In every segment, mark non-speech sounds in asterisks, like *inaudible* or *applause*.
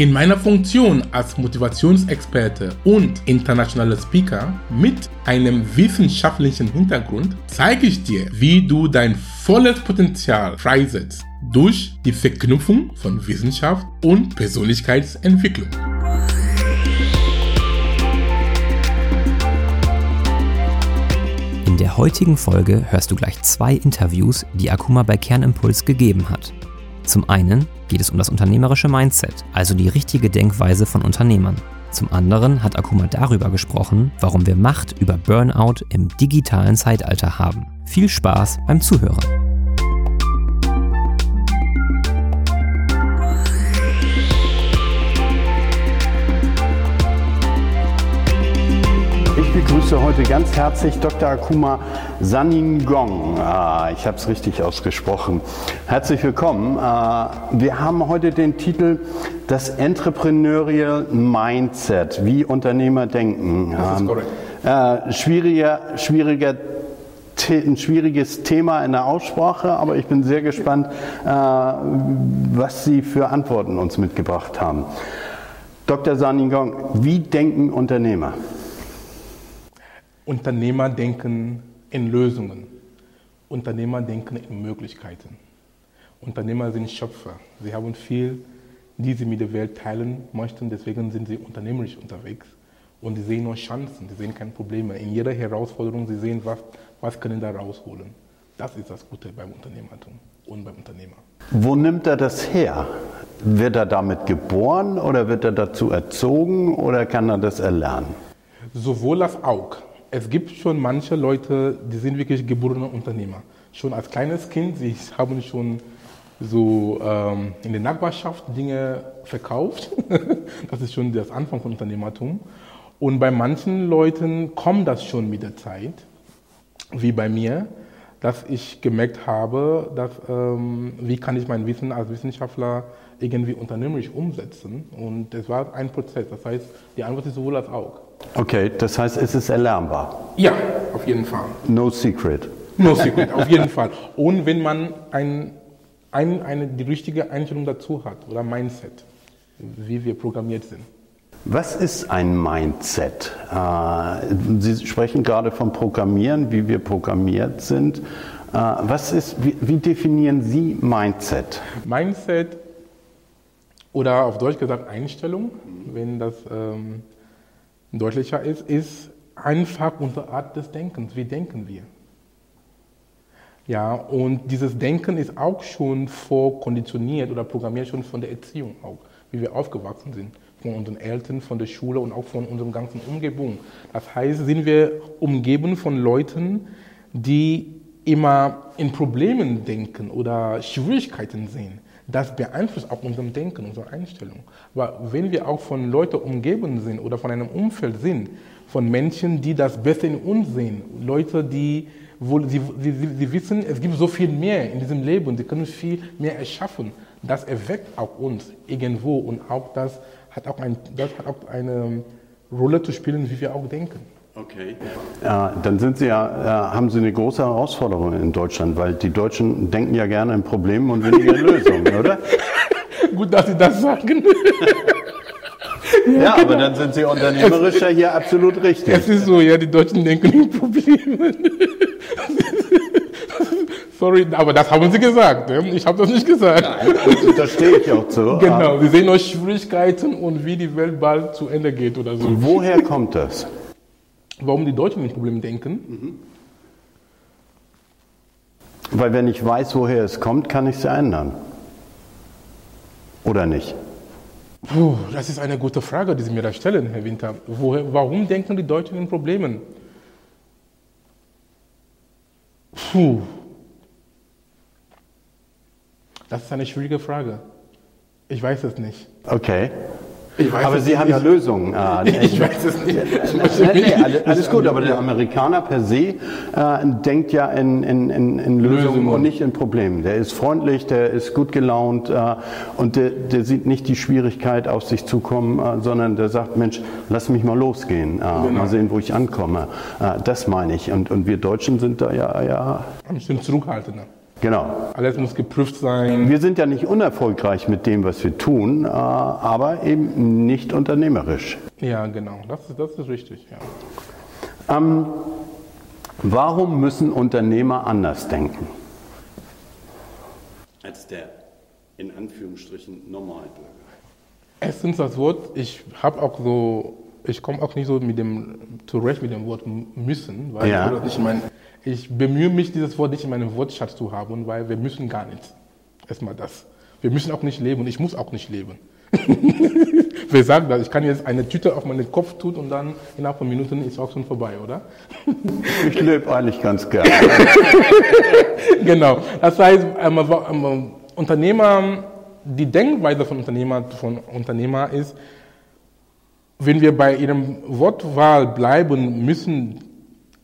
In meiner Funktion als Motivationsexperte und internationaler Speaker mit einem wissenschaftlichen Hintergrund zeige ich dir, wie du dein volles Potenzial freisetzt durch die Verknüpfung von Wissenschaft und Persönlichkeitsentwicklung. In der heutigen Folge hörst du gleich zwei Interviews, die Akuma bei Kernimpuls gegeben hat. Zum einen geht es um das unternehmerische Mindset, also die richtige Denkweise von Unternehmern. Zum anderen hat Akuma darüber gesprochen, warum wir Macht über Burnout im digitalen Zeitalter haben. Viel Spaß beim Zuhören. Begrüße heute ganz herzlich Dr. Akuma Saningong. Ah, ich habe es richtig ausgesprochen. Herzlich willkommen. Ah, wir haben heute den Titel Das Entrepreneurial Mindset, wie Unternehmer denken. Das ist korrekt. Äh, schwieriger, schwieriger ein schwieriges Thema in der Aussprache, aber ich bin sehr gespannt, äh, was Sie für Antworten uns mitgebracht haben. Dr. Saningong, wie denken Unternehmer? Unternehmer denken in Lösungen. Unternehmer denken in Möglichkeiten. Unternehmer sind Schöpfer. Sie haben viel, die sie mit der Welt teilen möchten. Deswegen sind sie unternehmerisch unterwegs. Und sie sehen nur Chancen, sie sehen keine Probleme. In jeder Herausforderung, sie sehen, was, was können da rausholen. Das ist das Gute beim Unternehmertum und beim Unternehmer. Wo nimmt er das her? Wird er damit geboren oder wird er dazu erzogen oder kann er das erlernen? Sowohl als auch es gibt schon manche Leute, die sind wirklich geborene Unternehmer. Schon als kleines Kind, sie haben schon so ähm, in der Nachbarschaft Dinge verkauft. *laughs* das ist schon das Anfang von Unternehmertum. Und bei manchen Leuten kommt das schon mit der Zeit, wie bei mir, dass ich gemerkt habe, dass, ähm, wie kann ich mein Wissen als Wissenschaftler irgendwie unternehmerisch umsetzen. Und das war ein Prozess. Das heißt, die Antwort ist sowohl als auch. Okay, das heißt, es ist erlernbar. Ja, auf jeden Fall. No secret. No secret, auf jeden Fall. Und wenn man ein, ein, eine, die richtige Einstellung dazu hat oder Mindset, wie wir programmiert sind. Was ist ein Mindset? Äh, Sie sprechen gerade vom Programmieren, wie wir programmiert sind. Äh, was ist, wie, wie definieren Sie Mindset? Mindset oder auf Deutsch gesagt Einstellung, wenn das ähm, deutlicher ist, ist einfach unsere Art des Denkens. Wie denken wir? Ja, und dieses Denken ist auch schon vorkonditioniert oder programmiert schon von der Erziehung auch, wie wir aufgewachsen sind, von unseren Eltern, von der Schule und auch von unserer ganzen Umgebung. Das heißt, sind wir umgeben von Leuten, die immer in Problemen denken oder Schwierigkeiten sehen das beeinflusst auch unser Denken, unsere Einstellung. Aber wenn wir auch von Leuten umgeben sind oder von einem Umfeld sind, von Menschen, die das Beste in uns sehen, Leute, die wo sie, sie, sie wissen, es gibt so viel mehr in diesem Leben, sie können viel mehr erschaffen. Das erweckt auch uns irgendwo und auch das hat auch, ein, das hat auch eine Rolle zu spielen, wie wir auch denken. Okay. Ja, dann sind Sie ja, haben Sie eine große Herausforderung in Deutschland, weil die Deutschen denken ja gerne in Problemen und weniger in Lösungen, *laughs* oder? Gut, dass Sie das sagen. ja, ja genau. aber dann sind Sie unternehmerisch ja hier absolut richtig. Es ist so, ja, die Deutschen denken in Problemen. *laughs* Sorry, aber das haben Sie gesagt. Ich habe das nicht gesagt. Nein, da stehe ich auch zu. Genau, wir sehen nur Schwierigkeiten und wie die Welt bald zu Ende geht oder so. Und woher kommt das? Warum die Deutschen in Probleme denken. Mhm. Weil wenn ich weiß, woher es kommt, kann ich es ändern. Oder nicht? Puh, das ist eine gute Frage, die Sie mir da stellen, Herr Winter. Woher, warum denken die Deutschen in Problemen? Puh. Das ist eine schwierige Frage. Ich weiß es nicht. Okay. Aber Sie haben ja Lösungen. Äh, *laughs* ich weiß es *laughs* nicht. nee, nee, alles, alles gut, aber der Amerikaner per se äh, denkt ja in, in, in, in Lösungen Lösung. und nicht in Problemen. Der ist freundlich, der ist gut gelaunt äh, und der, der, sieht nicht die Schwierigkeit auf sich zukommen, äh, sondern der sagt, Mensch, lass mich mal losgehen, äh, genau. mal sehen, wo ich ankomme. Äh, das meine ich. Und, und wir Deutschen sind da ja... ja Ein bisschen zurückhaltender. Genau. Alles muss geprüft sein. Wir sind ja nicht unerfolgreich mit dem, was wir tun, äh, aber eben nicht unternehmerisch. Ja, genau. Das, das ist richtig. Ja. Ähm, warum müssen Unternehmer anders denken? Als der in Anführungsstrichen Normalbürger. Erstens das Wort, ich habe auch so, ich komme auch nicht so mit dem zurecht mit dem Wort müssen, weil ja. ich meine, ich bemühe mich, dieses Wort nicht in meinem Wortschatz zu haben, weil wir müssen gar nichts. Erstmal das. Wir müssen auch nicht leben und ich muss auch nicht leben. *laughs* Wer sagt das? Ich kann jetzt eine Tüte auf meinen Kopf tun und dann innerhalb von Minuten ist auch schon vorbei, oder? *laughs* Ich lebe eigentlich ganz gerne. *laughs* genau. Das heißt, ähm, ähm, Unternehmer, die Denkweise von Unternehmer, von Unternehmer ist, wenn wir bei ihrem Wortwahl bleiben müssen,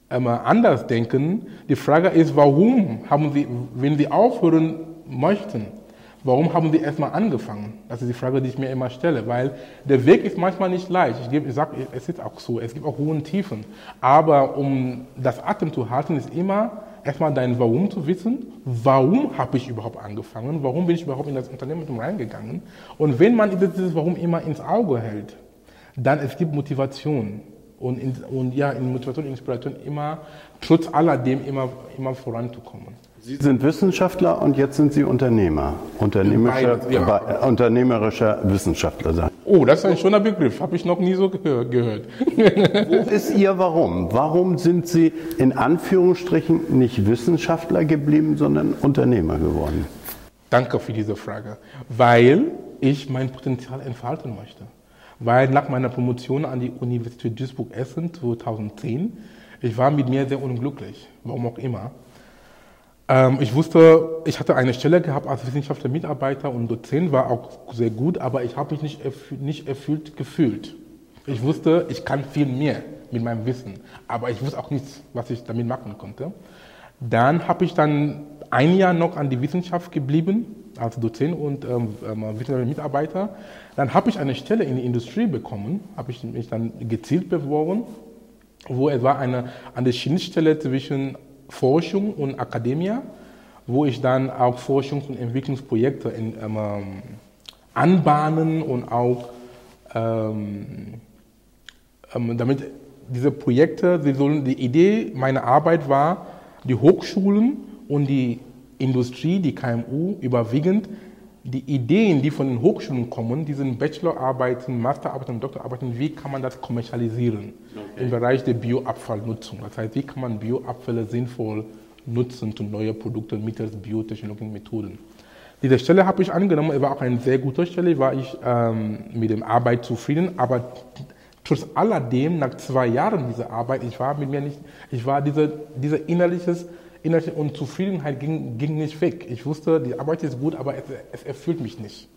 anders denken. Die Frage ist, warum haben Sie, wenn Sie aufhören möchten, warum haben Sie erstmal angefangen? Das ist die Frage, die ich mir immer stelle, weil der Weg ist manchmal nicht leicht. Ich, ich sage, es ist auch so, es gibt auch hohen Tiefen. Aber um das Atem zu halten, ist immer erstmal dein Warum zu wissen. Warum habe ich überhaupt angefangen? Warum bin ich überhaupt in das Unternehmen reingegangen? Und wenn man dieses Warum immer ins Auge hält, dann es gibt Motivation und, in, und ja, in Motivation und Inspiration immer, trotz alledem immer, immer voranzukommen. Sie sind Wissenschaftler und jetzt sind Sie Unternehmer. Unternehmerischer, Beide, ja. äh, unternehmerischer Wissenschaftler. Oh, das ist ein schöner Begriff. Habe ich noch nie so gehört. *laughs* Wo ist Ihr Warum? Warum sind Sie in Anführungsstrichen nicht Wissenschaftler geblieben, sondern Unternehmer geworden? Danke für diese Frage. Weil ich mein Potenzial entfalten möchte weil nach meiner Promotion an die Universität Duisburg-Essen 2010, ich war mit mir sehr unglücklich, warum auch immer. Ähm, ich wusste, ich hatte eine Stelle gehabt als wissenschaftlicher Mitarbeiter und Dozent, war auch sehr gut, aber ich habe mich nicht erfüllt, nicht erfüllt gefühlt. Ich wusste, ich kann viel mehr mit meinem Wissen, aber ich wusste auch nichts, was ich damit machen konnte. Dann habe ich dann ein Jahr noch an die Wissenschaft geblieben, als Dozent und ähm, ähm wissenschaftlicher Mitarbeiter. Dann habe ich eine Stelle in der Industrie bekommen, habe ich mich dann gezielt beworben, wo es war eine, der Schnittstelle zwischen Forschung und Akademie, wo ich dann auch Forschungs- und Entwicklungsprojekte in, ähm, anbahnen und auch ähm, ähm, damit diese Projekte, die, sollen, die Idee meiner Arbeit war, die Hochschulen und die Industrie, die KMU überwiegend die Ideen, die von den Hochschulen kommen, diesen Bachelorarbeiten, Masterarbeiten und Doktorarbeiten, wie kann man das kommerzialisieren okay. im Bereich der Bioabfallnutzung? Das heißt, wie kann man Bioabfälle sinnvoll nutzen zu neuen Produkten mittels biotechnologischen Methoden? Diese Stelle habe ich angenommen, es war auch eine sehr gute Stelle, war ich ähm, mit der Arbeit zufrieden, aber trotz alledem, nach zwei Jahren dieser Arbeit, ich war mit mir nicht, ich war diese, diese innerliches innerliche Unzufriedenheit ging, ging nicht weg. Ich wusste, die Arbeit ist gut, aber es, es erfüllt mich nicht.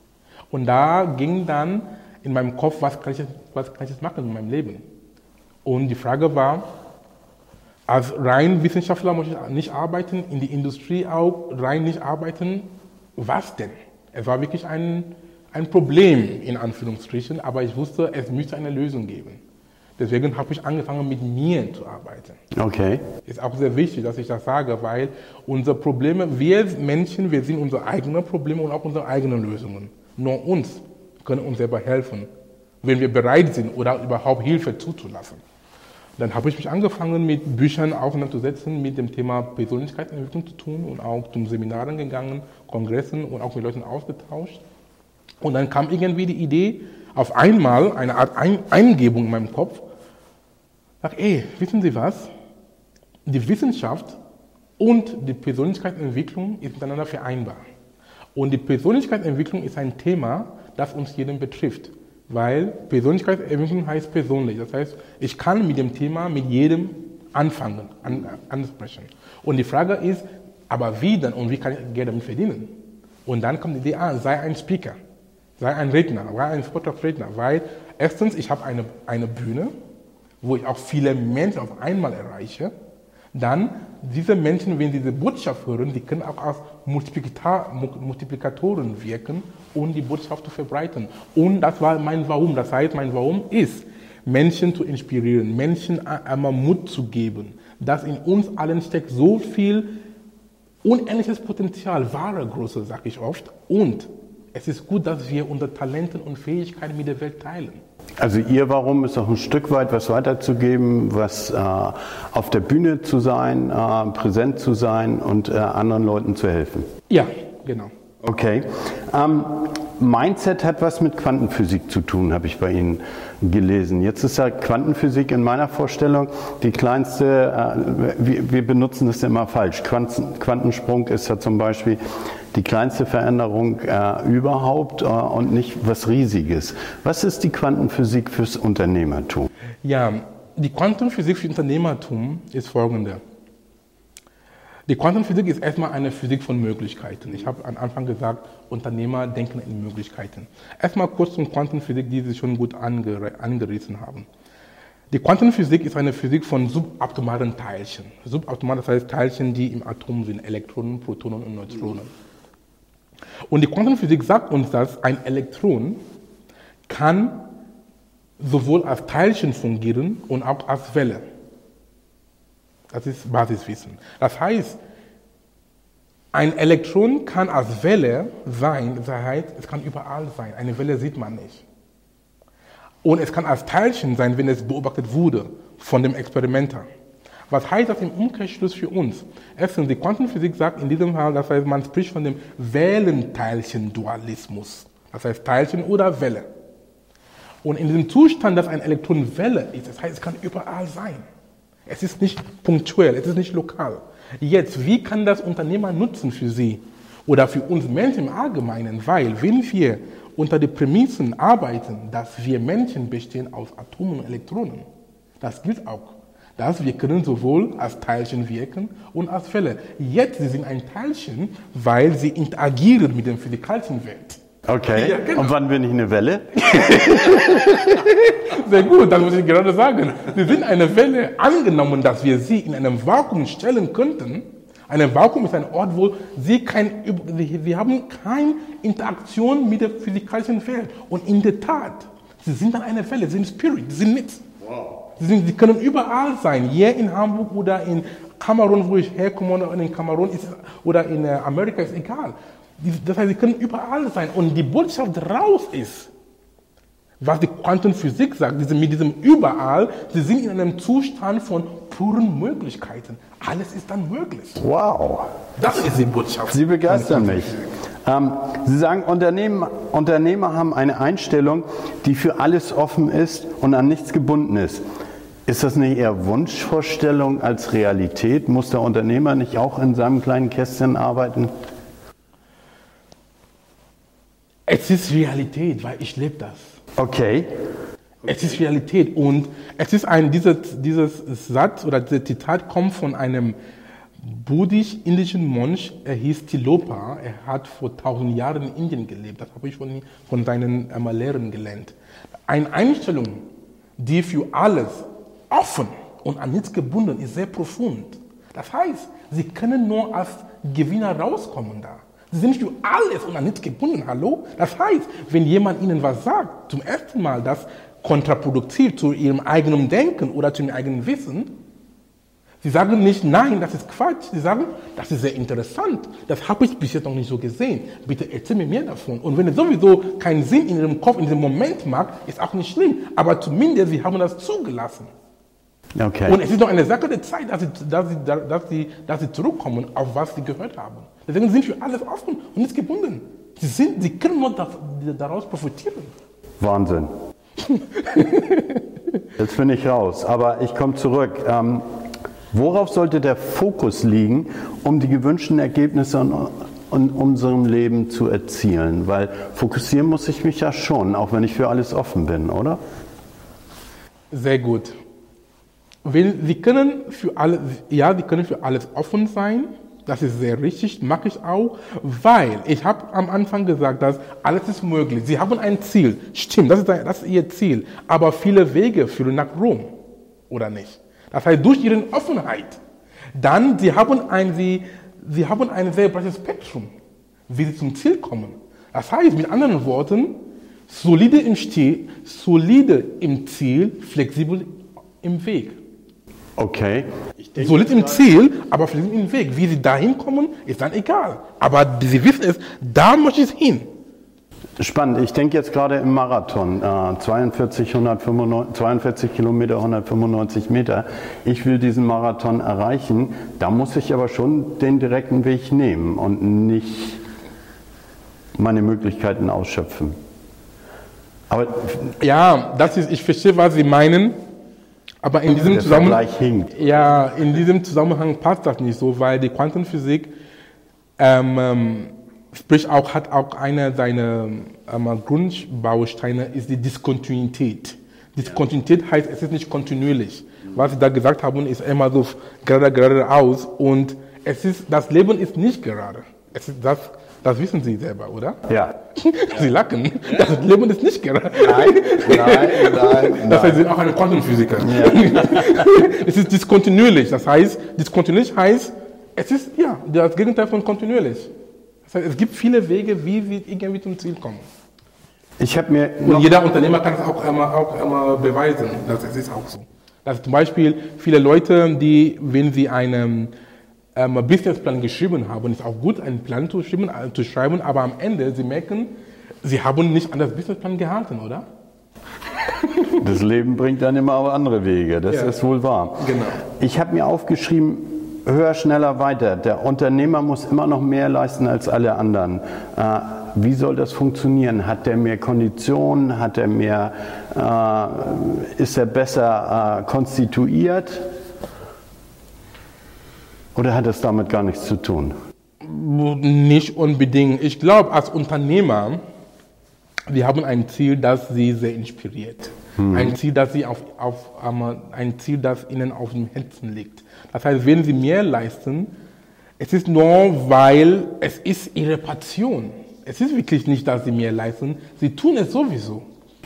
Und da ging dann in meinem Kopf, was kann, ich, was kann ich jetzt machen in meinem Leben? Und die Frage war, als rein Wissenschaftler muss ich nicht arbeiten, in die Industrie auch rein nicht arbeiten. Was denn? Es war wirklich ein, ein Problem in Anführungsstrichen, aber ich wusste, es müsste eine Lösung geben. Deswegen habe ich angefangen, mit mir zu arbeiten. Okay. Ist auch sehr wichtig, dass ich das sage, weil unsere Probleme, wir Menschen, wir sind unsere eigenen Probleme und auch unsere eigenen Lösungen. Nur uns können uns selber helfen, wenn wir bereit sind oder überhaupt Hilfe zuzulassen. Dann habe ich mich angefangen, mit Büchern auseinanderzusetzen, mit dem Thema Persönlichkeitsentwicklung zu tun und auch zum Seminaren gegangen, Kongressen und auch mit Leuten ausgetauscht. Und dann kam irgendwie die Idee, auf einmal eine Art Eingebung in meinem Kopf, Sag, ey, wissen Sie was? Die Wissenschaft und die Persönlichkeitsentwicklung ist miteinander vereinbar. Und die Persönlichkeitsentwicklung ist ein Thema, das uns jeden betrifft. Weil Persönlichkeitsentwicklung heißt persönlich. Das heißt, ich kann mit dem Thema mit jedem anfangen, an, ansprechen. Und die Frage ist, aber wie denn und wie kann ich Geld damit verdienen? Und dann kommt die Idee, ah, sei ein Speaker. sei ein Redner, sei ein Vortragsredner, weil erstens, ich habe eine, eine Bühne, wo ich auch viele Menschen auf einmal erreiche. Dann, diese Menschen, wenn sie diese Botschaft hören, die können auch als Multiplikatoren wirken, um die Botschaft zu verbreiten. Und das war mein Warum. Das heißt, mein Warum ist, Menschen zu inspirieren, Menschen einmal Mut zu geben, dass in uns allen steckt so viel unendliches Potenzial, wahre Größe, sage ich oft. Und es ist gut, dass wir unsere Talenten und Fähigkeiten mit der Welt teilen. Also Ihr Warum ist auch ein Stück weit was weiterzugeben, was äh, auf der Bühne zu sein, äh, präsent zu sein und äh, anderen Leuten zu helfen. Ja, genau. Okay. Ähm, Mindset hat was mit Quantenphysik zu tun, habe ich bei Ihnen gelesen. Jetzt ist ja Quantenphysik in meiner Vorstellung die kleinste, äh, wir, wir, benutzen das immer falsch. Quanten, Quantensprung ist ja zum Beispiel die kleinste Veränderung äh, überhaupt äh, und nicht was Riesiges. Was ist die Quantenphysik fürs Unternehmertum? Ja, die Quantenphysik für Unternehmertum ist folgende. Die Quantenphysik ist erstmal eine Physik von Möglichkeiten. Ich habe am Anfang gesagt, Unternehmer denken in Möglichkeiten. Erstmal kurz zum Quantenphysik, die Sie schon gut angerissen haben. Die Quantenphysik ist eine Physik von subatomaren Teilchen. Subatomar, das heißt Teilchen, die im Atom sind, Elektronen, Protonen und Neutronen. Und die Quantenphysik sagt uns, dass ein Elektron kann sowohl als Teilchen fungieren und auch als Welle. Das ist Basiswissen. Das heißt, ein Elektron kann als Welle sein, das heißt, es kann überall sein. Eine Welle sieht man nicht. Und es kann als Teilchen sein, wenn es beobachtet wurde von dem Experimenter. Was heißt das im Umkehrschluss für uns? Erstens, die Quantenphysik sagt in diesem Fall, das heißt, man spricht von dem Wellenteilchen-Dualismus. Das heißt Teilchen oder Welle. Und in diesem Zustand, dass ein Elektron Welle ist, das heißt, es kann überall sein. Es ist nicht punktuell, es ist nicht lokal. Jetzt, wie kann das Unternehmer nutzen für Sie oder für uns Menschen im Allgemeinen? Weil, wenn wir unter den Prämissen arbeiten, dass wir Menschen bestehen aus Atomen und Elektronen, das gilt auch dass wir können sowohl als Teilchen wirken und als Fälle. Jetzt sie sind ein Teilchen, weil sie interagieren mit der physikalischen Welt. Okay. Ja, genau. Und wann bin ich eine Welle? *laughs* Sehr gut, das muss ich gerade sagen. Sie sind eine Welle, angenommen, dass wir sie in einem Vakuum stellen könnten. Ein Vakuum ist ein Ort, wo sie, kein, sie haben keine Interaktion mit der physikalischen Welt. Und in der Tat, sie sind dann eine Welle, sie sind Spirit, sie sind nichts. Wow. Sie, sie können überall sein, hier in Hamburg oder in Kamerun, wo ich herkomme, oder in Kamerun ist, oder in äh, Amerika, ist egal. Das heißt, sie können überall sein. Und die Botschaft raus ist, was die Quantenphysik sagt, diese, mit diesem überall, sie sind in einem Zustand von puren Möglichkeiten. Alles ist dann möglich. Wow. Das ist die Botschaft. Sie begeistern mich. Ähm, Sie sagen, Unternehmen, Unternehmer haben eine Einstellung, die für alles offen ist und an nichts gebunden ist. Ist das nicht eher Wunschvorstellung als Realität? Muss der Unternehmer nicht auch in seinem kleinen Kästchen arbeiten? Es ist Realität, weil ich lebe das. Okay. Es ist Realität und es ist ein, dieses, dieses Satz oder dieses Zitat kommt von einem buddhisch-indischen Mönch, er hieß Tilopa, er hat vor tausend Jahren in Indien gelebt, das habe ich von, von seinen ähm, Lehrern gelernt. Eine Einstellung, die für alles offen und an nichts gebunden ist, sehr profund. Das heißt, sie können nur als Gewinner rauskommen da. Sie sind für alles und an nichts gebunden. Hallo? Das heißt, wenn jemand ihnen was sagt, zum ersten Mal, das kontraproduktiv zu ihrem eigenen Denken oder zu ihrem eigenen Wissen, Sie sagen nicht, nein, das ist Quatsch. Sie sagen, das ist sehr interessant. Das habe ich bis jetzt noch nicht so gesehen. Bitte erzähl mir mehr davon. Und wenn es sowieso keinen Sinn in Ihrem Kopf in diesem Moment macht, ist auch nicht schlimm. Aber zumindest Sie haben das zugelassen. Okay. Und es ist noch eine Sache der Zeit, dass sie, dass, sie, dass, sie, dass sie zurückkommen, auf was sie gehört haben. Deswegen sind wir alles offen und nicht gebunden. Sie, sind, sie können nur daraus profitieren. Wahnsinn. *laughs* Jetzt bin ich raus, aber ich komme zurück. Ähm, worauf sollte der Fokus liegen, um die gewünschten Ergebnisse in, in unserem Leben zu erzielen? Weil fokussieren muss ich mich ja schon, auch wenn ich für alles offen bin, oder? Sehr gut. Weil sie können für alles, ja, sie können für alles offen sein. Das ist sehr richtig, mache ich auch, weil ich habe am Anfang gesagt, dass alles ist möglich. Sie haben ein Ziel, stimmt, das ist, das ist ihr Ziel, aber viele Wege führen nach Rom, oder nicht? Das heißt, durch ihre Offenheit, dann, sie haben ein, sie, sie haben ein sehr breites Spektrum, wie sie zum Ziel kommen. Das heißt, mit anderen Worten, solide im Stil, solide im Ziel, flexibel im Weg. Okay. Solid im Ziel, aber flexibel im Weg. Wie sie dahin kommen, ist dann egal. Aber sie wissen es, da möchte ich hin. Spannend. Ich denke jetzt gerade im Marathon. Äh, 42, 195, 42 Kilometer, 195 Meter. Ich will diesen Marathon erreichen. Da muss ich aber schon den direkten Weg nehmen und nicht meine Möglichkeiten ausschöpfen. Aber ja, das ist, ich verstehe, was Sie meinen. Aber in diesem, Zusammenhang, ja, in diesem Zusammenhang passt das nicht so, weil die Quantenphysik ähm, ähm, sprich auch, hat auch einer seiner ähm, Grundbausteine ist die Diskontinuität. Diskontinuität heißt, es ist nicht kontinuierlich. Was Sie da gesagt haben, ist immer so gerade geradeaus und es ist, das Leben ist nicht gerade. Es ist das, das wissen Sie selber, oder? Ja. *laughs* Sie lachen. Das Leben ist nicht gerade. Nein, nein, nein. *laughs* Das heißt, Sie sind auch eine Quantenphysiker. Ja. *laughs* es ist diskontinuierlich. Das heißt, diskontinuierlich heißt, es ist ja das Gegenteil von kontinuierlich. Das heißt, es gibt viele Wege, wie wir irgendwie zum Ziel kommen. Ich habe mir und jeder Unternehmer kann es auch immer, auch immer beweisen. Das ist auch so. Also zum Beispiel viele Leute, die, wenn sie einen ähm, Businessplan geschrieben haben, ist auch gut, einen Plan zu schreiben, äh, zu schreiben, aber am Ende, sie merken, sie haben nicht an das Businessplan gehalten, oder? *laughs* Das Leben bringt dann immer andere Wege, das ja. ist wohl wahr. Genau. Ich habe mir aufgeschrieben, höher, schneller, weiter. Der Unternehmer muss immer noch mehr leisten als alle anderen. Äh, wie soll das funktionieren? Hat er mehr Konditionen? Hat er mehr, äh, ist er besser äh, konstituiert? Oder hat es damit gar nichts zu tun? Nicht unbedingt. Ich glaube, als Unternehmer, wir haben ein Ziel, das sie sehr inspiriert. Hm. Ein Ziel, das sie auf, auf ein Ziel, das ihnen auf dem Herzen liegt. Das heißt, wenn sie mehr leisten, es ist nur, weil es ist ihre Passion. Es ist wirklich nicht, dass sie mehr leisten. Sie tun es sowieso.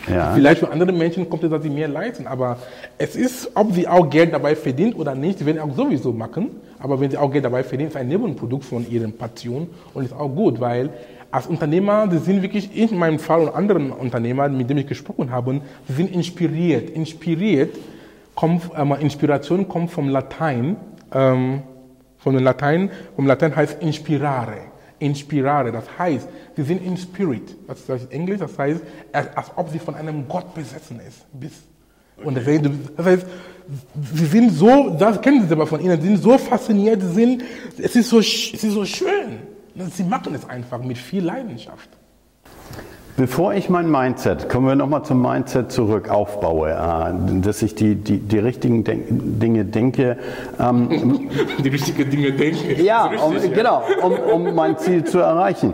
Ja. Vielleicht für andere Menschen kommt es, dass sie mehr leisten, aber es ist, ob sie auch Geld dabei verdient oder nicht, sie werden auch sowieso machen. Aber wenn sie auch Geld dabei verdient, ist ein Nebenprodukt von ihren Passion und ist auch gut, weil als Unternehmer, sie sind wirklich in meinem Fall und anderen Unternehmern, mit denen ich gesprochen habe, sie sind inspiriert. Inspiriert kommt, ähm, Inspiration kommt vom Latein, ähm, von dem Latein, vom Latein heißt inspirare. Inspirare, das heißt, sie sind in Spirit. Das ist Englisch, das heißt, als ob sie von einem Gott besessen ist. Und das heißt, sie sind so, das kennen Sie selber von ihnen, sie sind so fasziniert, sind, es, ist so, es ist so schön. Sie machen es einfach mit viel Leidenschaft. Bevor ich mein Mindset, kommen wir nochmal zum Mindset zurück, aufbaue, äh, dass ich die, die, die richtigen Denk Dinge denke. Ähm, *laughs* die richtigen Dinge denken. *laughs* Ja, um, genau, um, um mein Ziel zu erreichen.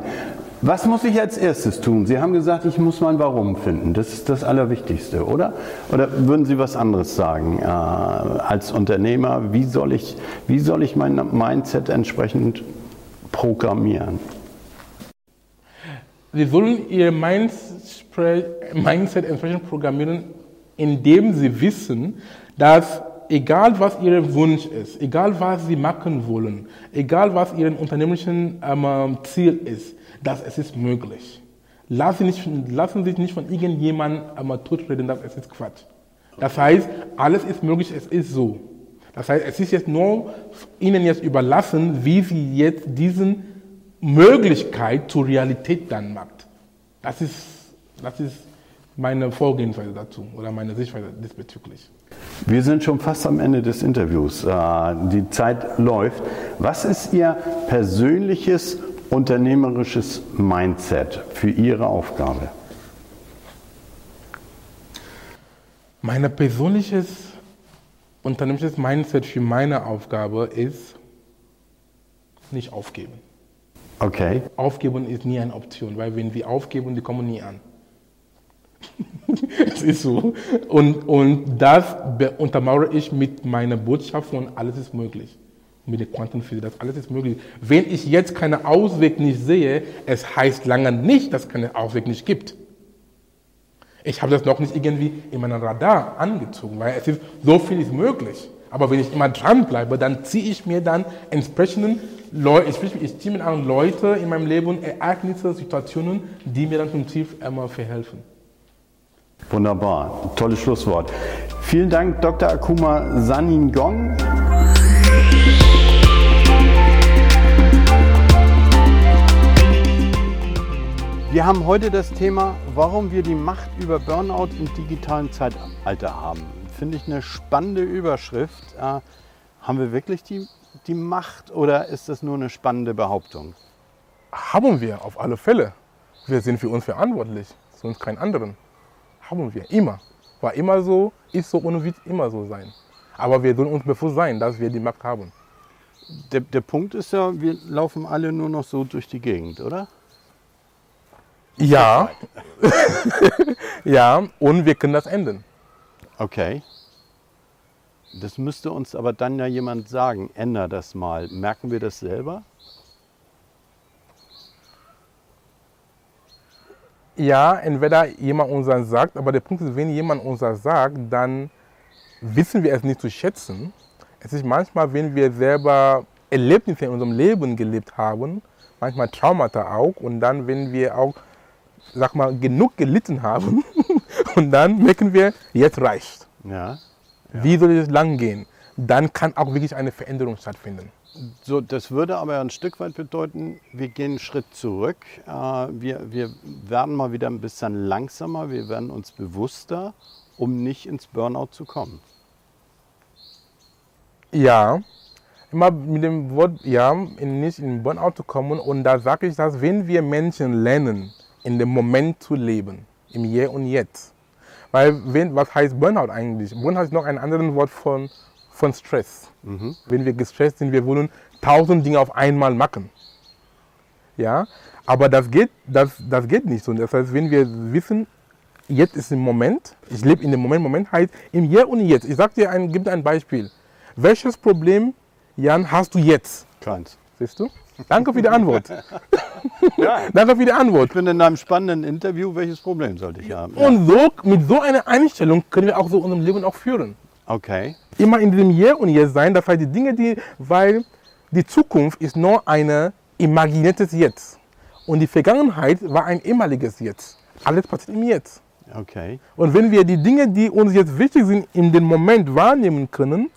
Was muss ich als erstes tun? Sie haben gesagt, ich muss mein Warum finden. Das ist das Allerwichtigste, oder? Oder würden Sie was anderes sagen? Äh, als Unternehmer, wie soll, ich, wie soll ich mein Mindset entsprechend programmieren? Sie sollen Ihr Mindset entsprechend programmieren, indem Sie wissen, dass egal was Ihr Wunsch ist, egal was Sie machen wollen, egal was Ihr unternehmerischen ähm, Ziel ist, dass es ist möglich. Lassen Sie, nicht, lassen Sie sich nicht von irgendjemandem einmal totreden, dass es ist Quatsch. Das heißt, alles ist möglich, es ist so. Das heißt, es ist jetzt nur Ihnen jetzt überlassen, wie Sie jetzt diesen Möglichkeit zur Realität dann macht. Das ist, das ist meine Vorgehensweise dazu oder meine Sichtweise diesbezüglich. Wir sind schon fast am Ende des Interviews. Äh, die Zeit läuft. Was ist Ihr persönliches unternehmerisches Mindset für Ihre Aufgabe? Mein persönliches unternehmerisches Mindset für meine Aufgabe ist nicht aufgeben. Okay. Aufgeben ist nie eine Option, weil wenn wir aufgeben, die kommen nie an. *laughs* Es ist so. Und, und das untermauere ich mit meiner Botschaft von alles ist möglich. mit der Quantenphysik, das alles ist möglich. Wenn ich jetzt keinen Ausweg nicht sehe, es heißt lange nicht, dass es keinen Ausweg nicht gibt. Ich habe das noch nicht irgendwie in meinem Radar angezogen, weil es ist so viel ist möglich. Aber wenn ich immer dranbleibe, dann ziehe ich mir dann entsprechenden Leute, ich, ich ziehe mir an Leute in meinem Leben, Ereignisse, Situationen, die mir dann zum Ziel immer verhelfen. Wunderbar, tolles Schlusswort. Vielen Dank, Dr. Akuma Sanin Gong. Wir haben heute das Thema, warum wir die Macht über Burnout im digitalen Zeitalter haben. Finde ich eine spannende Überschrift. Äh, haben wir wirklich die, die Macht oder ist das nur eine spannende Behauptung? Haben wir auf alle Fälle. Wir sind für uns verantwortlich, sonst keinen anderen. Haben wir immer. War immer so, ist so und wird immer so sein. Aber wir sollen uns bewusst sein, dass wir die Macht haben. Der, der Punkt ist ja, wir laufen alle nur noch so durch die Gegend, oder? Ja. *laughs* ja, und wir können das ändern. Okay. Das müsste uns aber dann ja jemand sagen, änder das mal. Merken wir das selber? Ja, entweder jemand uns das sagt, aber der Punkt ist, wenn jemand uns das sagt, dann wissen wir es nicht zu schätzen. Es ist manchmal, wenn wir selber Erlebnisse in unserem Leben gelebt haben, manchmal Traumata auch, und dann, wenn wir auch sag mal, genug gelitten haben *laughs* und dann merken wir, jetzt reicht. Ja. ja. Wie soll es lang gehen? Dann kann auch wirklich eine Veränderung stattfinden. So, das würde aber ein Stück weit bedeuten, wir gehen einen Schritt zurück. Äh, wir, wir werden mal wieder ein bisschen langsamer, wir werden uns bewusster, um nicht ins Burnout zu kommen. Ja, immer mit dem Wort, ja, nicht in Burnout zu kommen. Und da sage ich, dass wenn wir Menschen lernen, in dem Moment zu leben, im Hier und Jetzt. Weil, wenn, was heißt Burnout eigentlich? Burnout ist noch ein anderes Wort von, von Stress. Mhm. Wenn wir gestresst sind, wir wollen tausend Dinge auf einmal machen. Ja, aber das geht, das, das geht nicht so. Das heißt, wenn wir wissen, jetzt ist im Moment, ich lebe in dem Moment, Moment heißt im Hier und Jetzt. Ich sage dir ein, gib dir ein Beispiel. Welches Problem, Jan, hast du jetzt? Keins. Siehst du? Danke für die Antwort. *laughs* ja. *laughs* Danke für die Antwort. Ich bin in einem spannenden Interview. Welches Problem sollte ich haben? Und so, mit so einer Einstellung können wir auch so unser Leben auch führen. Okay. Immer in diesem Hier und Jetzt sein. Das heißt, die Dinge, die, weil die Zukunft ist nur ein imaginiertes Jetzt. Und die Vergangenheit war ein ehemaliges Jetzt. Alles passiert im Jetzt. Okay. Und wenn wir die Dinge, die uns jetzt wichtig sind, in dem Moment wahrnehmen können,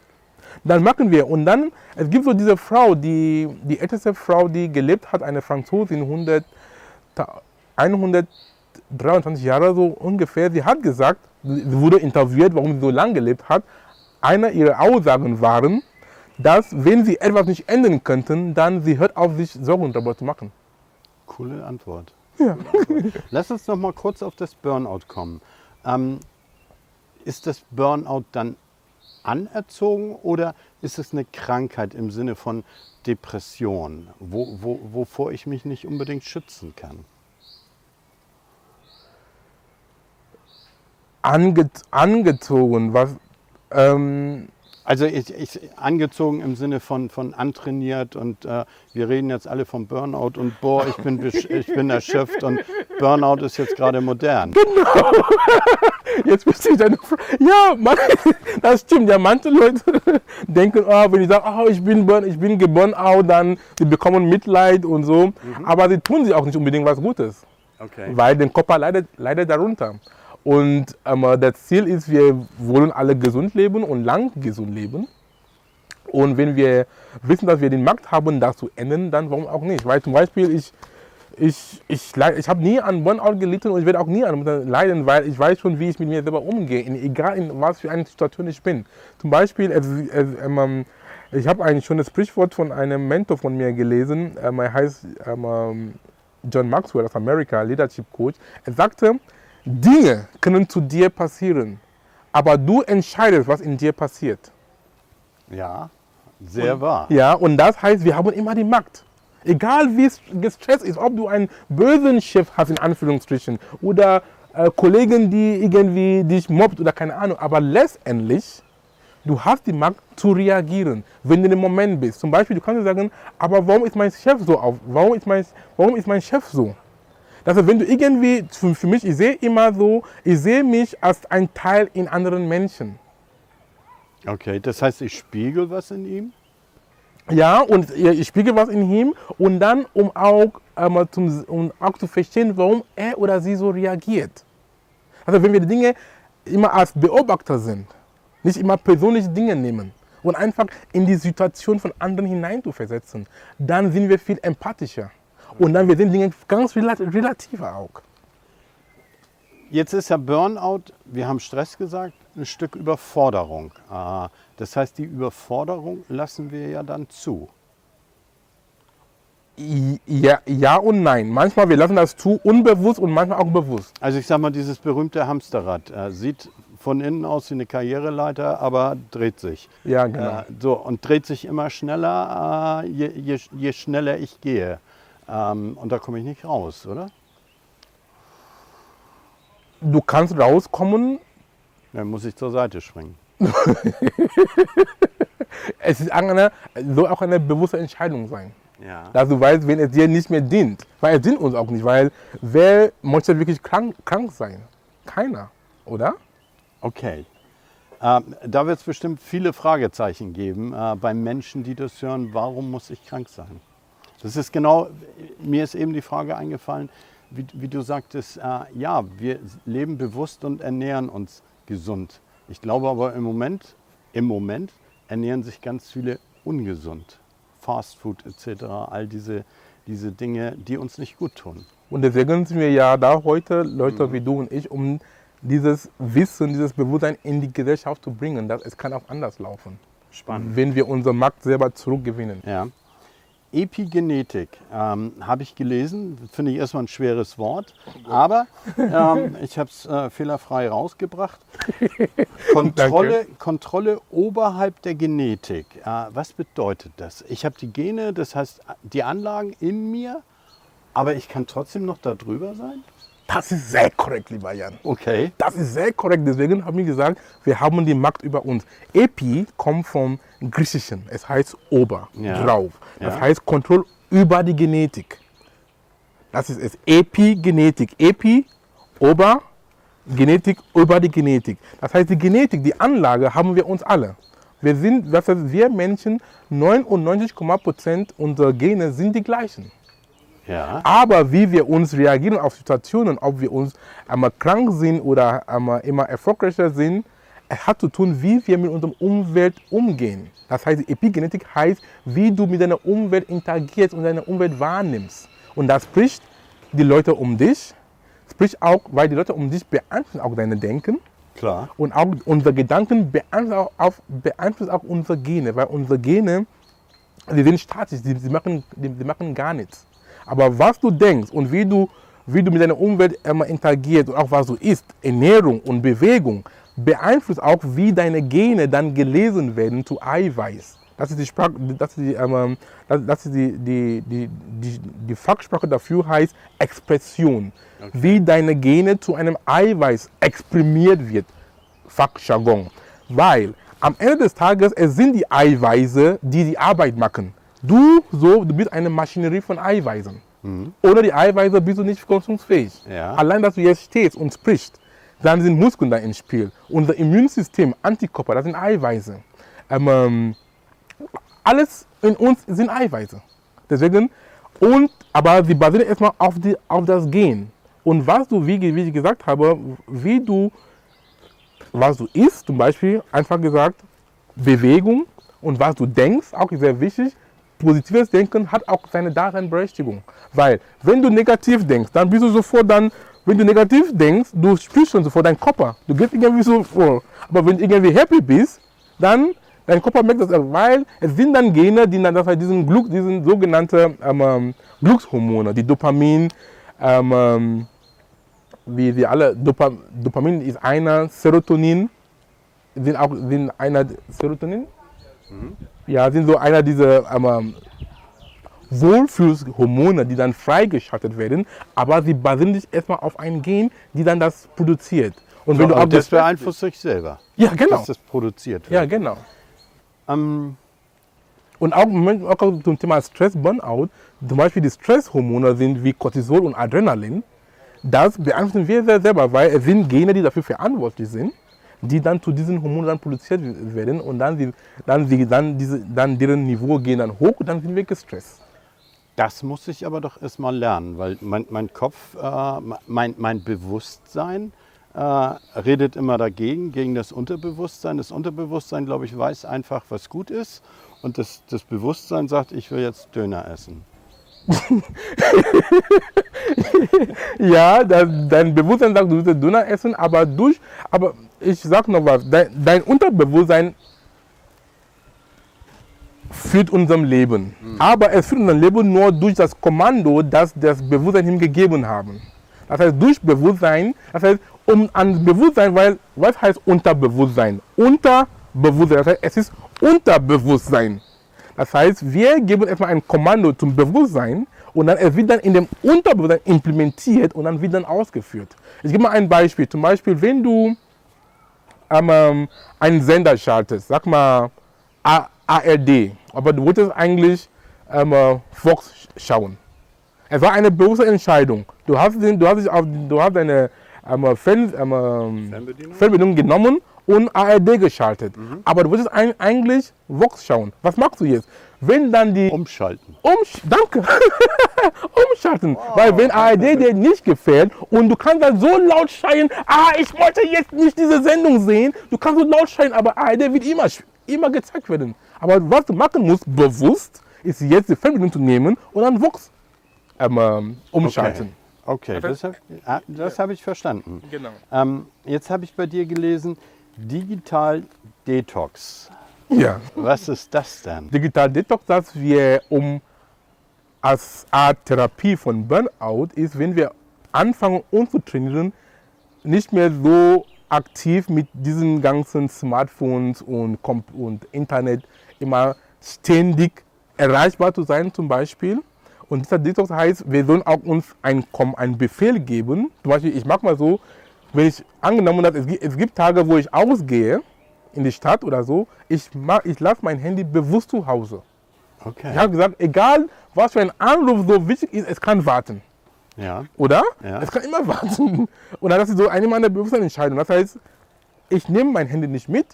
dann machen wir. Und dann, es gibt so diese Frau, die, die älteste Frau, die gelebt hat, eine Franzosin, 100, 123 Jahre so ungefähr. Sie hat gesagt, sie wurde interviewt, warum sie so lange gelebt hat. Eine ihrer Aussagen waren, dass wenn sie etwas nicht ändern könnten, dann sie hört auf, sich Sorgen darüber zu machen. Coole Antwort. Ja. *laughs* Lass uns noch mal kurz auf das Burnout kommen. Ähm, ist das Burnout dann anerzogen oder ist es eine Krankheit im Sinne von Depression, wo, wo, wovor ich mich nicht unbedingt schützen kann? Ange, angezogen, was. Ähm also ich, ich, angezogen im Sinne von, von antrainiert und äh, wir reden jetzt alle vom Burnout und boah, ich bin, *laughs* ich bin erschöpft und Burnout ist jetzt gerade modern. Genau. *laughs* Jetzt bist du deine Frage. Ja, man, *laughs* das stimmt. Ja, manche Leute denken, oh, wenn ich sage, oh, ich bin, ich bin geboren, oh, dann sie bekommen Mitleid und so. Mhm. Aber sie tun sich auch nicht unbedingt was Gutes. Okay. Weil der Körper leidet, leidet darunter. Und ähm, das Ziel ist, wir wollen alle gesund leben und lang gesund leben. Und wenn wir wissen, dass wir den Markt haben, das zu ändern, dann warum auch nicht? Weil zum Beispiel, ich, ich, ich, ich habe nie an Burnout gelitten und ich werde auch nie an leiden, weil ich weiß schon, wie ich mit mir selber umgehe, egal in was für eine Situation ich bin. Zum Beispiel, es, es, ähm, ich habe ein schönes Sprichwort von einem Mentor von mir gelesen, ähm, er heißt ähm, John Maxwell aus Amerika, Leadership Coach. Er sagte, Dinge können zu dir passieren, aber du entscheidest, was in dir passiert. Ja, sehr und, wahr. Ja, und das heißt, wir haben immer die Macht. Egal wie es gestresst ist, ob du einen bösen Chef hast, in Anführungsstrichen, oder äh, Kollegen, die irgendwie dich mobbt oder keine Ahnung, aber letztendlich Du hast die Macht zu reagieren, wenn du im Moment bist. Zum Beispiel, du kannst sagen, aber warum ist mein Chef so auf? Warum ist mein, warum ist mein Chef so? Also wenn du irgendwie, für, mich, ich sehe immer so, ich sehe mich als ein Teil in anderen Menschen. Okay, das heißt, ich spiegel was in ihm? Ja, und ich spiegel was in ihm und dann, um auch, ähm, zum, um auch zu verstehen, warum er oder sie so reagiert. Also wenn wir die Dinge immer als Beobachter sind, nicht immer persönliche Dinge nehmen und einfach in die Situation von anderen hinein zu versetzen, dann sind wir viel empathischer. Und dann wir sehen Dinge ganz relativer auch. Jetzt ist ja Burnout, wir haben Stress gesagt, ein Stück Überforderung. Ah, das heißt, die Überforderung lassen wir ja dann zu. Ja, ja und nein. Manchmal wir lassen das zu, unbewusst und manchmal auch bewusst. Also ich sage mal, dieses berühmte Hamsterrad äh, sieht von innen aus wie eine Karriereleiter, aber dreht sich. Ja, genau. Äh, so, und dreht sich immer schneller, äh, je, je, je, schneller ich gehe. Ähm, und da komme ich nicht raus, oder? Du kannst rauskommen. Dann muss ich zur Seite springen. *laughs* es ist eine, soll auch eine bewusste Entscheidung sein. Ja. Dass du weißt, wenn es dir nicht mehr dient. Weil es dient uns auch nicht, weil wer möchte wirklich krank, krank sein? Keiner, oder? Okay. Ähm, da wird es bestimmt viele Fragezeichen geben äh, bei Menschen, die das hören, warum muss ich krank sein? Das ist genau, mir ist eben die Frage eingefallen, wie, wie du sagtest, äh, ja, wir leben bewusst und ernähren uns gesund. Ich glaube aber im Moment, im Moment ernähren sich ganz viele ungesund. Fast Food etc., all diese, diese Dinge, die uns nicht gut tun. Und deswegen sind wir ja da heute, Leute mhm. wie du und ich, um dieses Wissen, dieses Bewusstsein in die Gesellschaft zu bringen. Dass es kann auch anders laufen. Spannend. Wenn wir unsere Macht selber zurückgewinnen. Ja. Epigenetik ähm, habe ich gelesen, finde ich erstmal ein schweres Wort, aber ähm, ich habe es äh, fehlerfrei rausgebracht. *laughs* Kontrolle, Kontrolle oberhalb der Genetik. Äh, was bedeutet das? Ich habe die Gene, das heißt die Anlagen in mir, aber ich kann trotzdem noch da drüber sein? Das ist sehr korrekt, lieber Jan. Okay. Das ist sehr korrekt. Deswegen haben wir gesagt, wir haben die Macht über uns. Epi kommt vom Griechischen. Es heißt Ober, ja. drauf. Das ja. heißt Kontrolle über die Genetik. Das ist es. Epigenetik. Epi, Ober, Genetik über die Genetik. Das heißt, die Genetik, die Anlage haben wir uns alle. Wir sind, das heißt, wir Menschen, 99,% unserer Gene sind die gleichen. Ja. Aber wie wir uns reagieren auf Situationen, ob wir uns einmal krank sind oder einmal immer erfolgreicher sind, es hat zu tun, wie wir mit unserer Umwelt umgehen. Das heißt, Epigenetik heißt, wie du mit deiner Umwelt interagierst und deine Umwelt wahrnimmst. Und das spricht die Leute um dich, spricht auch, weil die Leute um dich beeinflussen auch deine Denken. Klar. Und auch unsere Gedanken beeinflussen auch, beeinflussen auch unsere Gene, weil unsere Gene, die sind statisch, die, die, machen, die, die machen gar nichts. Aber was du denkst und wie du, wie du mit deiner Umwelt immer interagierst und auch was du isst, Ernährung und Bewegung, beeinflusst auch, wie deine Gene dann gelesen werden zu Eiweiß. Das ist die, Sprache, das ist die, ähm, das ist die, die, die, die, die Fachsprache dafür heißt Expression. Okay. Wie deine Gene zu einem Eiweiß exprimiert wird. Fachjargon. Weil am Ende des Tages, es sind die Eiweiße, die die Arbeit machen. Du, so, du bist eine Maschinerie von Eiweißen. Mhm. Ohne die Eiweiße bist du nicht funktionsfähig. Ja. Allein, dass du jetzt stehst und sprichst, dann sind Muskeln da im Spiel. Unser Immunsystem, Antikörper, das sind Eiweiße. Ähm, ähm, alles in uns sind Eiweiße. Deswegen, und, aber sie basieren erstmal auf, die, auf das Gen. Und was du, wie, wie ich gesagt habe, wie du, was du isst, zum Beispiel, einfach gesagt, Bewegung und was du denkst, auch sehr wichtig, positives Denken hat auch seine Daseinberechtigung. Weil, wenn du negativ denkst, dann bist du sofort dann, wenn du negativ denkst, du spürst schon sofort deinen Körper. Du gehst irgendwie so vor. Aber wenn du irgendwie happy bist, dann dein Körper merkt das, weil es sind dann Gene, die dann das heißt, diesen, Glück, diesen sogenannten ähm, ähm, Glückshormone, die Dopamin, ähm, ähm, wie sie alle, Dopa, Dopamin ist einer, Serotonin sind auch sind einer Serotonin. Mhm ja, sind so einer dieser ähm, Wohlfühlhormone, die dann freigeschaltet werden, aber sie basieren sich erstmal auf ein Gen, die dann das produziert. Und wenn du auch das beeinflusst sich selber, Ja, genau. dass das produziert Ja, wird. genau. Ähm, Und auch, auch zum Thema Stress, Burnout, zum Beispiel die Stresshormone sind wie Cortisol und Adrenalin. Das beeinflussen wir sehr selber, weil es sind Gene, die dafür verantwortlich sind, die dann zu diesen Hormonen dann produziert werden und dann, die, dann, die, dann, diese, dann deren Niveau gehen dann hoch und dann sind wir gestresst. das muss ich aber doch erstmal lernen, weil mein, mein Kopf, äh, mein, mein Bewusstsein äh, redet immer dagegen, gegen das Unterbewusstsein. Das Unterbewusstsein, glaube ich, weiß einfach, was gut ist. Und das, das Bewusstsein sagt, ich will jetzt Döner essen. *laughs* Ja, das, dein Bewusstsein sagt, du willst Döner essen, aber durch, aber ich sag noch was, dein, dein Unterbewusstsein führt unserem Leben. Aber es führt unser Leben nur durch das Kommando, das das Bewusstsein ihm gegeben haben. Das heißt, durch Bewusstsein, das heißt, um an Bewusstsein, weil, was heißt Unterbewusstsein? Unterbewusstsein, das heißt, es ist Unterbewusstsein. Das heißt, wir geben erstmal ein Kommando zum Bewusstsein und dann es wird dann in dem Unterbewusstsein implementiert und dann wird dann ausgeführt. Ich gebe mal ein Beispiel. Zum Beispiel, wenn du ähm, ähm, einen Sender schaltest, sag mal ARD, aber du wolltest eigentlich ähm, äh, Fox schauen. Es war eine bewusste Entscheidung. Du hast, den, du hast, dich auf, du hast deine ähm, Fern, ähm, ähm, Fernbedienung? Fernbedienung genommen und ARD geschaltet. Aber du wolltest ein, eigentlich Vox schauen. Was machst du jetzt? Wenn dann die Umschalten. Umsch danke. *laughs* Umschalten. Weil wenn ARD dir nicht gefällt und du kannst dann so laut schreien, ah, ich wollte jetzt nicht diese Sendung sehen, du kannst so laut schreien, aber ARD wird immer, immer gezeigt werden. Aber was du machen musst, bewusst, ist jetzt die Fernbedienung zu nehmen und dann Vox ähm, ähm, umschalten. Okay, das habe das hab ich verstanden. Genau. Ähm, jetzt habe ich bei dir gelesen, Digital Detox. Ja. Was ist das denn? Digital Detox, das wir um als Art Therapie von Burnout ist, wenn wir anfangen, uns zu trainieren, nicht mehr so aktiv mit diesen ganzen Smartphones und, und Internet immer ständig erreichbar zu sein, zum Beispiel. Und dieser Detox heißt, wir sollen auch uns einen, einen Befehl geben. Zum Beispiel, ich mache mal so, wenn ich angenommen habe, es gibt, Tage, wo ich ausgehe in die Stadt oder so, ich, ich lasse mein Handy bewusst zu Hause. Okay. Ich habe gesagt, egal was für ein Anruf so wichtig ist, es kann warten. Ja. Oder? Ja. Es kann immer *laughs* warten. Und das ist so eine meiner bewussten Entscheidungen. Das heißt, ich nehme mein Handy nicht mit.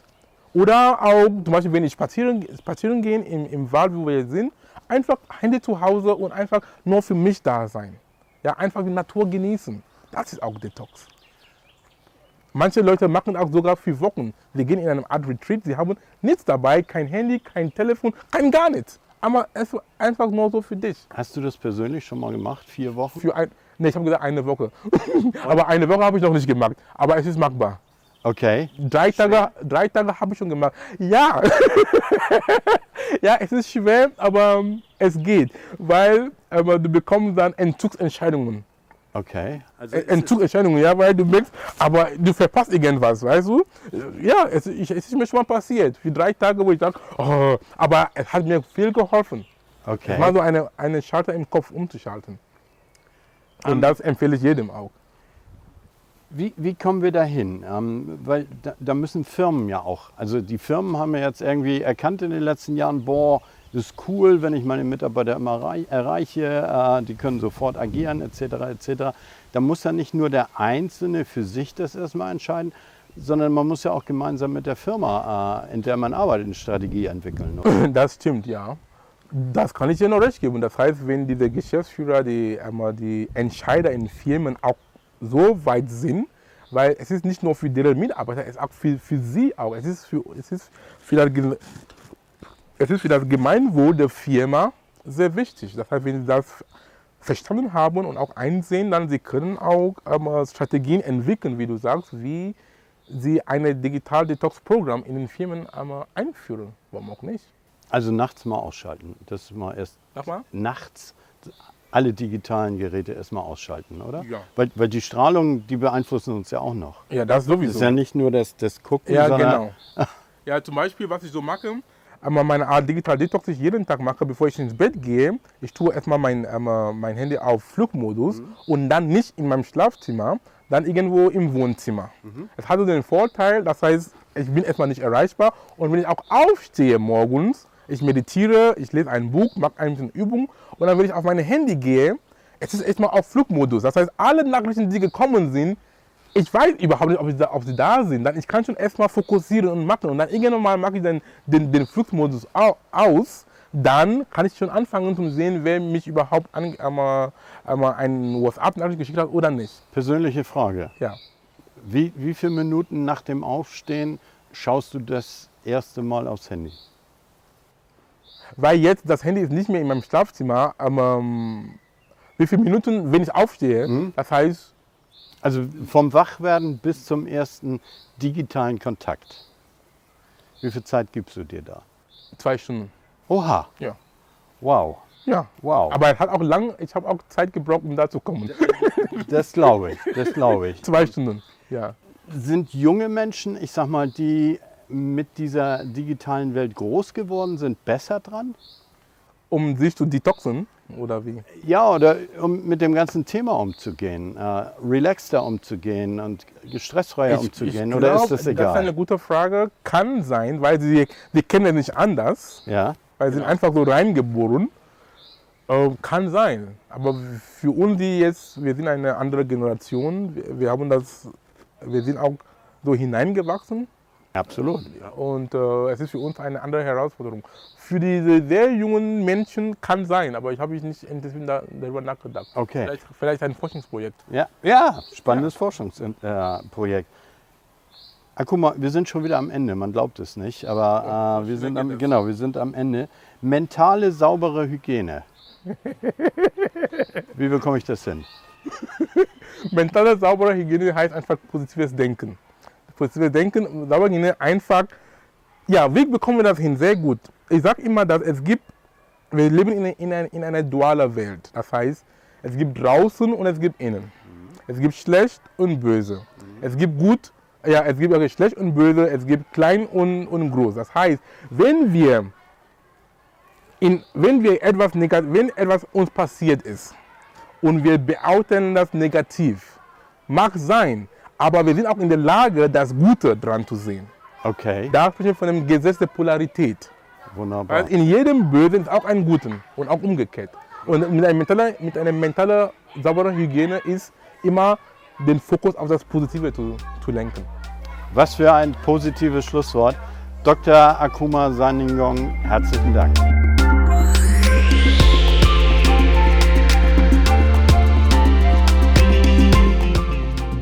Oder auch zum Beispiel, wenn ich spazieren, spazieren gehe im, im Wald, wo wir jetzt sind, einfach Handy zu Hause und einfach nur für mich da sein. Ja, einfach die Natur genießen. Das ist auch Detox. Manche Leute machen auch sogar für Wochen. Sie gehen in einem Art Retreat, sie haben nichts dabei, kein Handy, kein Telefon, kein gar nichts. Aber es ist einfach nur so für dich. Hast du das persönlich schon mal gemacht? Vier Wochen? Für ein, nee, ich habe gesagt eine Woche. *laughs* Aber eine Woche habe ich noch nicht gemacht. Aber es ist machbar. Okay. Drei Tage, drei Tage habe ich schon gemacht. Ja. *laughs* ja, es ist schwer, aber ähm, es geht. Weil ähm, du bekommst dann Entzugsentscheidungen. Okay. Also Äh, Entzugsentscheidungen, ja, weil du merkst, aber du verpasst irgendwas, weißt du? Ja, es, ich, es ist mir schon mal passiert. Für drei Tage, wo ich dachte, oh, aber es hat mir viel geholfen. okay. Es war so eine, eine Schalter im Kopf umzuschalten. Und Ähm, das empfehle ich jedem auch. Wie, wie kommen wir dahin? Ähm, weil da, da müssen Firmen ja auch, also die Firmen haben ja jetzt irgendwie erkannt in den letzten Jahren, boah, das ist cool, wenn ich meine Mitarbeiter immer rei- erreiche, äh, die können sofort agieren etc. etc. Da muss ja nicht nur der Einzelne für sich das erstmal entscheiden, sondern man muss ja auch gemeinsam mit der Firma, äh, in der man arbeitet, eine Strategie entwickeln. oder? *clears throat* Das stimmt, ja. Das kann ich dir noch recht geben. Das heißt, wenn diese Geschäftsführer, die, einmal die Entscheider in Firmen auch so weit sind, weil es ist nicht nur für deren Mitarbeiter, es ist auch für, für sie auch. Es ist für, es, ist für das, es ist für das Gemeinwohl der Firma sehr wichtig. Das heißt, wenn sie das verstanden haben und auch einsehen, dann sie können auch ähm, Strategien entwickeln, wie du sagst, wie sie ein Digital-Detox-Programm in den Firmen einmal einführen. Warum auch nicht? Also nachts mal ausschalten. Das ist mal erst Nochmal? nachts alle digitalen Geräte erstmal ausschalten, oder? Ja. Weil, weil die Strahlung, die beeinflussen uns ja auch noch. Ja, das Das sowieso. ist ja nicht nur das, das Gucken, Ja, sondern genau. Ja, zum Beispiel, was ich so mache, einmal meine Art Digital Detox, die ich jeden Tag mache, bevor ich ins Bett gehe, ich tue erstmal mein, ähm, mein Handy auf Flugmodus und dann nicht in meinem Schlafzimmer, dann irgendwo im Wohnzimmer. Es hatte den Vorteil, das heißt, ich bin erstmal nicht erreichbar und wenn ich auch aufstehe morgens, ich meditiere, ich lese ein Buch, mache ein bisschen Übung und dann, wenn ich auf mein Handy gehe, es ist erstmal auf Flugmodus. Das heißt, alle Nachrichten, die gekommen sind, ich weiß überhaupt nicht, ob, da, ob sie da sind. Dann ich kann schon erstmal fokussieren und machen und dann irgendwann mal mache ich den, den, den Flugmodus au, aus. Dann kann ich schon anfangen zu sehen, wer mich überhaupt an, einmal, einmal einen WhatsApp-Nachricht geschickt hat oder nicht. Persönliche Frage. Ja. Wie, wie viele Minuten nach dem Aufstehen schaust du das erste Mal aufs Handy? Weil jetzt das Handy ist nicht mehr in meinem Schlafzimmer. Aber, ähm, wie viele Minuten, wenn ich aufstehe, das heißt, Also vom Wachwerden bis zum ersten digitalen Kontakt. Wie viel Zeit gibst du dir da? zwei Stunden. Oha, Ja. wow, Ja. wow. Aber es hat auch lang, ich habe auch Zeit gebraucht, um da zu kommen. *laughs* Das glaube ich, das glaube ich. Zwei Stunden. Ja. Sind junge Menschen, ich sag mal, die mit dieser digitalen Welt groß geworden sind, besser dran? Um sich zu detoxen oder wie? Ja, oder um mit dem ganzen Thema umzugehen, äh, relaxter umzugehen und stressfreier umzugehen, oder glaub, ist das Das ist eine egal? gute Frage. Kann sein, weil sie, sie kennen es nicht anders, Ja, weil sie sind einfach so reingeboren. Äh, kann sein. Aber für uns, die jetzt, wir sind eine andere Generation, wir, wir haben das, wir sind auch so hineingewachsen absolut. und äh, es ist für uns eine andere Herausforderung. Für diese sehr jungen Menschen kann sein, aber ich habe nicht intensiv da- darüber nachgedacht. Okay. Vielleicht, vielleicht ein Forschungsprojekt. Ja, ja spannendes Forschungsprojekt. Äh. Ah, guck mal, wir sind schon wieder am Ende, man glaubt es nicht, aber äh, wir, sind am, genau, wir sind am Ende. Mentale, saubere Hygiene. *laughs* Wie bekomme ich das hin? Mentale saubere Hygiene heißt einfach positives Denken. Positives Denken, saubere Hygiene einfach, ja, wie bekommen wir das hin? Sehr gut. Ich sage immer, dass es gibt, wir leben in, in, in einer dualen Welt. Das heißt, es gibt draußen und es gibt innen. Es gibt schlecht und böse. Es gibt gut, ja, es gibt okay, schlecht und böse, es gibt klein und, und groß. Das heißt, wenn wir, in, wenn wir etwas wenn etwas uns passiert ist, und wir beouten das negativ. Mag sein, aber wir sind auch in der Lage, das Gute dran zu sehen. Okay, Da sprechen wir von dem Gesetz der Polarität. wunderbar. Weil in jedem Bösen ist auch ein Guten und auch umgekehrt. Und mit einer mentalen, mit einer mentalen sauberen Hygiene ist immer den Fokus auf das Positive zu, zu lenken. Was für ein positives Schlusswort. Dr. Akuma Saningong, herzlichen Dank.